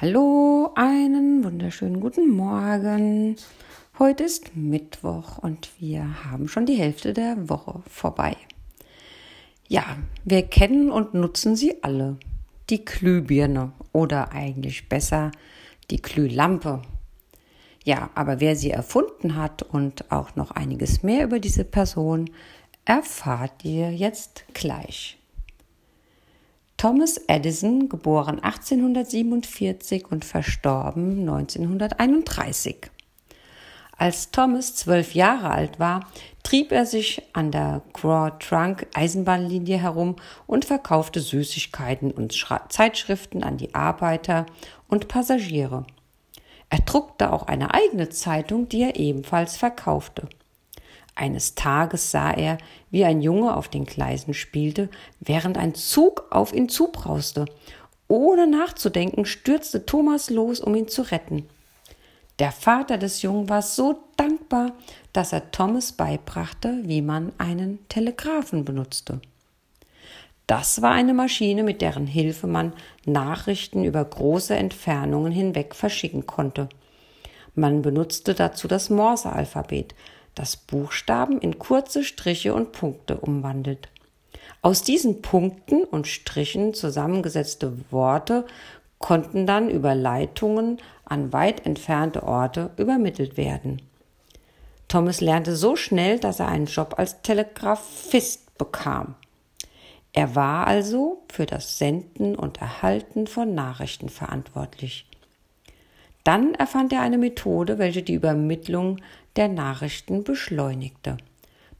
Hallo, einen wunderschönen guten Morgen. Heute ist Mittwoch und wir haben schon die Hälfte der Woche vorbei. Ja, wir kennen und nutzen sie alle. Die Glühbirne oder eigentlich besser die Glühlampe. Ja, aber wer sie erfunden hat und auch noch einiges mehr über diese Person, erfahrt ihr jetzt gleich. Thomas Edison, geboren 1847 und verstorben 1931. Als Thomas zwölf Jahre alt war, trieb er sich an der Grand Trunk Eisenbahnlinie herum und verkaufte Süßigkeiten und Zeitschriften an die Arbeiter und Passagiere. Er druckte auch eine eigene Zeitung, die er ebenfalls verkaufte. Eines Tages sah er, wie ein Junge auf den Gleisen spielte, während ein Zug auf ihn zubrauste. Ohne nachzudenken stürzte Thomas los, um ihn zu retten. Der Vater des Jungen war so dankbar, dass er Thomas beibrachte, wie man einen Telegraphen benutzte. Das war eine Maschine, mit deren Hilfe man Nachrichten über große Entfernungen hinweg verschicken konnte. Man benutzte dazu das Morse-Alphabet, das Buchstaben in kurze Striche und Punkte umwandelt. Aus diesen Punkten und Strichen zusammengesetzte Worte konnten dann über Leitungen an weit entfernte Orte übermittelt werden. Thomas lernte so schnell, dass er einen Job als Telegraphist bekam. Er war also für das Senden und Erhalten von Nachrichten verantwortlich. Dann erfand er eine Methode, welche die Übermittlung der Nachrichten beschleunigte.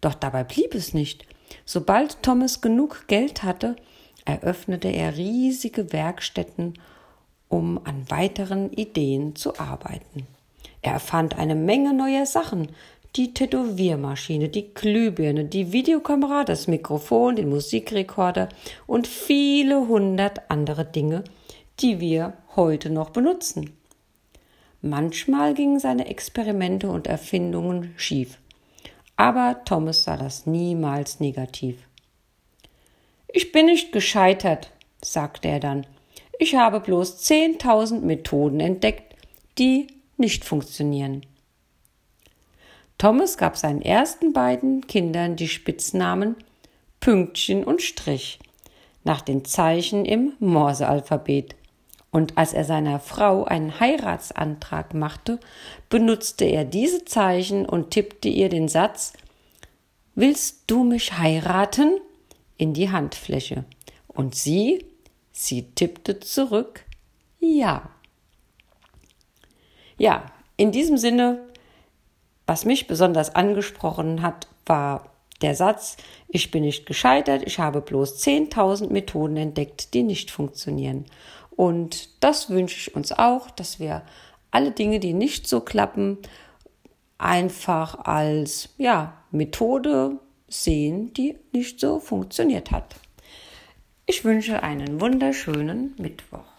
Doch dabei blieb es nicht. Sobald Thomas genug Geld hatte, eröffnete er riesige Werkstätten, um an weiteren Ideen zu arbeiten. Er erfand eine Menge neuer Sachen, die Tätowiermaschine, die Glühbirne, die Videokamera, das Mikrofon, den Musikrekorder und viele hundert andere Dinge, die wir heute noch benutzen. Manchmal gingen seine Experimente und Erfindungen schief. Aber Thomas sah das niemals negativ. Ich bin nicht gescheitert, sagte er dann. Ich habe bloß zehntausend Methoden entdeckt, die nicht funktionieren. Thomas gab seinen ersten beiden Kindern die Spitznamen Pünktchen und Strich nach den Zeichen im Morsealphabet. Und als er seiner Frau einen Heiratsantrag machte, benutzte er diese Zeichen und tippte ihr den Satz Willst du mich heiraten? in die Handfläche. Und sie, sie tippte zurück Ja. Ja, in diesem Sinne, was mich besonders angesprochen hat, war der Satz, ich bin nicht gescheitert, ich habe bloß 10.000 Methoden entdeckt, die nicht funktionieren. Und das wünsche ich uns auch, dass wir alle Dinge, die nicht so klappen, einfach als ja, Methode sehen, die nicht so funktioniert hat. Ich wünsche einen wunderschönen Mittwoch.